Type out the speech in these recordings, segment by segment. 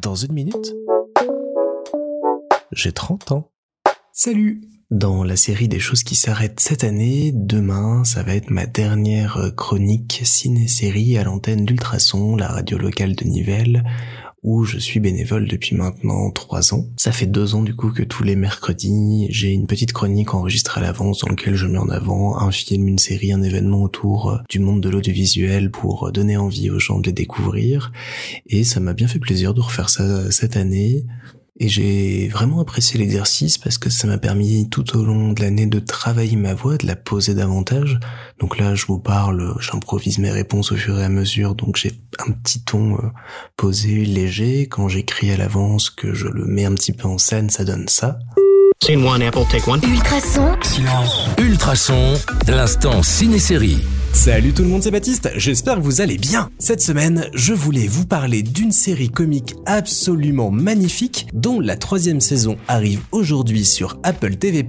Dans une minute, j'ai 30 ans. Salut Dans la série des choses qui s'arrêtent cette année, demain, ça va être ma dernière chronique ciné-série à l'antenne d'Ultrason, la radio locale de Nivelles, où je suis bénévole depuis maintenant trois ans. Ça fait deux ans du coup que tous les mercredis, j'ai une petite chronique enregistrée à l'avance dans laquelle je mets en avant un film, une série, un événement autour euh, du monde de l'audiovisuel pour donner envie aux gens de les découvrir. Et ça m'a bien fait plaisir de refaire ça cette année. Et j'ai vraiment apprécié l'exercice parce que ça m'a permis tout au long de l'année de travailler ma voix, de la poser davantage. Donc là, je vous parle, j'improvise mes réponses au fur et à mesure, donc j'ai un petit ton euh, posé, léger. Quand j'écris à l'avance, que je le mets un petit peu en scène, ça donne ça. Ultrason. Ultrason, l'instant ciné-série. Salut tout le monde, c'est Baptiste, j'espère que vous allez bien. Cette semaine, je voulais vous parler d'une série comique absolument magnifique dont la troisième saison arrive aujourd'hui sur Apple TV+,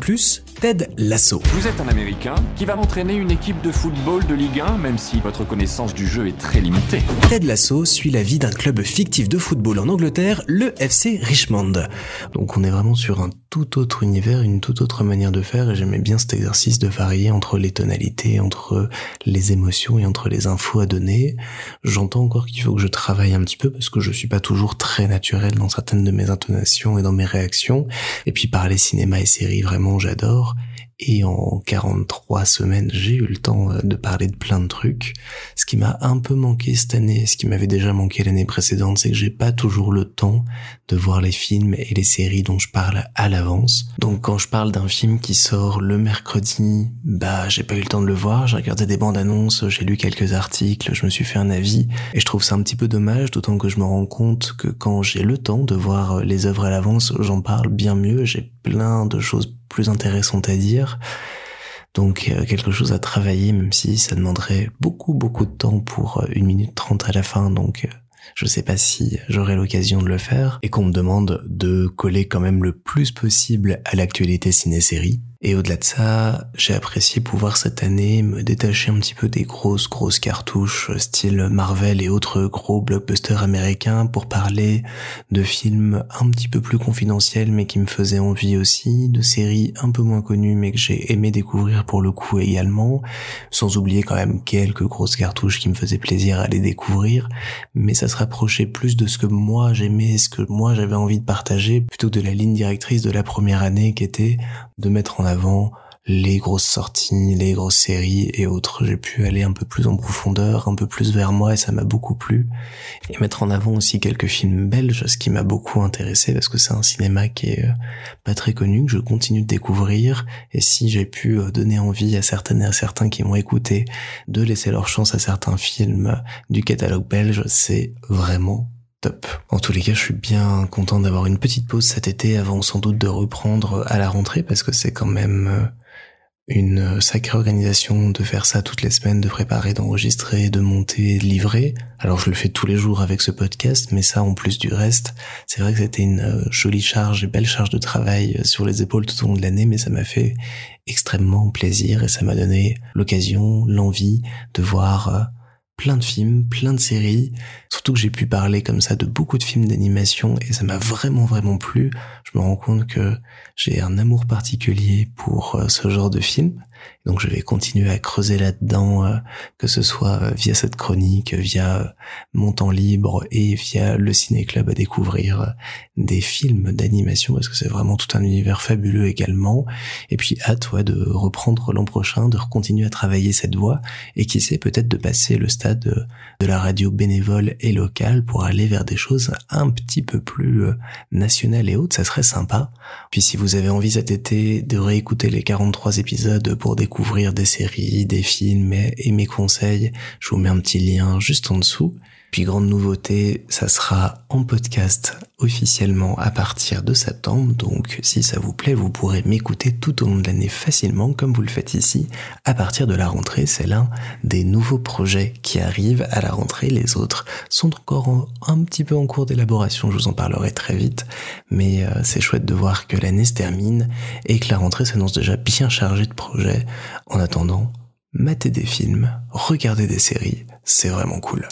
Ted Lasso. Vous êtes un Américain qui va m'entraîner une équipe de football de Ligue 1, même si votre connaissance du jeu est très limitée. Ted Lasso suit la vie d'un club fictif de football en Angleterre, le FC Richmond. Donc on est vraiment sur un tout autre univers, une toute autre manière de faire et j'aimais bien cet exercice de varier entre les tonalités, entre les émotions et entre les infos à donner. J'entends encore qu'il faut que je travaille un petit peu parce que je suis pas toujours très naturel dans certaines de mes intonations et dans mes réactions. Et puis parler cinéma et séries, vraiment j'adore. Et en 43 semaines, j'ai eu le temps euh, de parler de plein de trucs. Ce qui m'a un peu manqué cette année, ce qui m'avait déjà manqué l'année précédente, c'est que j'ai pas toujours le temps de voir les films et les séries dont je parle à l'avance. Donc quand je parle d'un film qui sort le mercredi, bah j'ai pas eu le temps de le voir, j'ai regardé des bandes annonces, j'ai lu quelques articles, je me suis fait un avis et je trouve ça un petit peu dommage, d'autant que je me rends compte que quand j'ai le temps de voir les œuvres à l'avance, j'en parle bien mieux, j'ai plein de choses plus intéressante à dire. Donc euh, quelque chose à travailler, même si ça demanderait beaucoup beaucoup de temps pour euh, une minute trente à la fin. Donc euh, je sais pas si j'aurai l'occasion de le faire et qu'on me demande de coller quand même le plus possible à l'actualité ciné-série. Et au-delà de ça, j'ai apprécié pouvoir cette année me détacher un petit peu des grosses grosses cartouches style Marvel et autres gros blockbusters américains pour parler de films un petit peu plus confidentiels mais qui me faisaient envie aussi, de séries un peu moins connues mais que j'ai aimé découvrir pour le coup également, sans oublier quand même quelques grosses cartouches qui me faisaient plaisir à les découvrir, mais ça se rapprochait plus de ce que moi j'aimais, ce que moi j'avais envie de partager, plutôt que de la ligne directrice de la première année qui était de mettre en avant les grosses sorties, les grosses séries et autres. J'ai pu aller un peu plus en profondeur, un peu plus vers moi et ça m'a beaucoup plu. Et mettre en avant aussi quelques films belges, ce qui m'a beaucoup intéressé parce que c'est un cinéma qui est euh, pas très connu, que je continue de découvrir. Et si j'ai pu euh, donner envie à certaines et à certains qui m'ont écouté de laisser leur chance à certains films du catalogue belge, c'est vraiment top. En tous les cas, je suis bien content d'avoir une petite pause cet été avant sans doute de reprendre à la rentrée parce que c'est quand même euh, une sacrée organisation de faire ça toutes les semaines, de préparer, d'enregistrer, de monter, de livrer. Alors je le fais tous les jours avec ce podcast, mais ça en plus du reste, c'est vrai que c'était une euh, jolie charge et belle charge de travail euh, sur les épaules tout au long de l'année, mais ça m'a fait extrêmement plaisir et ça m'a donné l'occasion, l'envie de voir plein de films, plein de séries, surtout que j'ai pu parler comme ça de beaucoup de films d'animation et ça m'a vraiment vraiment plu. Je me rends compte que j'ai un amour particulier pour euh, ce genre de film donc je vais continuer à creuser là-dedans, euh, que ce soit euh, via cette chronique, via euh, mon temps libre et via le ciné-club à découvrir des films d'animation parce que c'est vraiment tout un univers fabuleux également. Et puis hâte ouais, de reprendre l'an prochain, de continuer à travailler cette voie et qui sait peut-être de passer le stade de, la radio bénévole et locale pour aller vers des choses un petit peu plus nationales et autres. Ça serait sympa. Puis si vous avez envie cet été de réécouter les 43 épisodes pour découvrir des séries, des films et mes conseils, je vous mets un petit lien juste en dessous. Puis grande nouveauté, ça sera en podcast officiellement à partir de septembre. Donc si ça vous plaît, vous pourrez m'écouter tout au long de l'année facilement comme vous le faites ici. À partir de la rentrée, c'est l'un des nouveaux projets qui arrivent à la rentrée. Les autres sont encore un petit peu en cours d'élaboration, je vous en parlerai très vite. Mais euh, c'est chouette de voir que l'année se termine et que la rentrée s'annonce déjà bien chargée de projets. En attendant, matez des films, regardez des séries, c'est vraiment cool.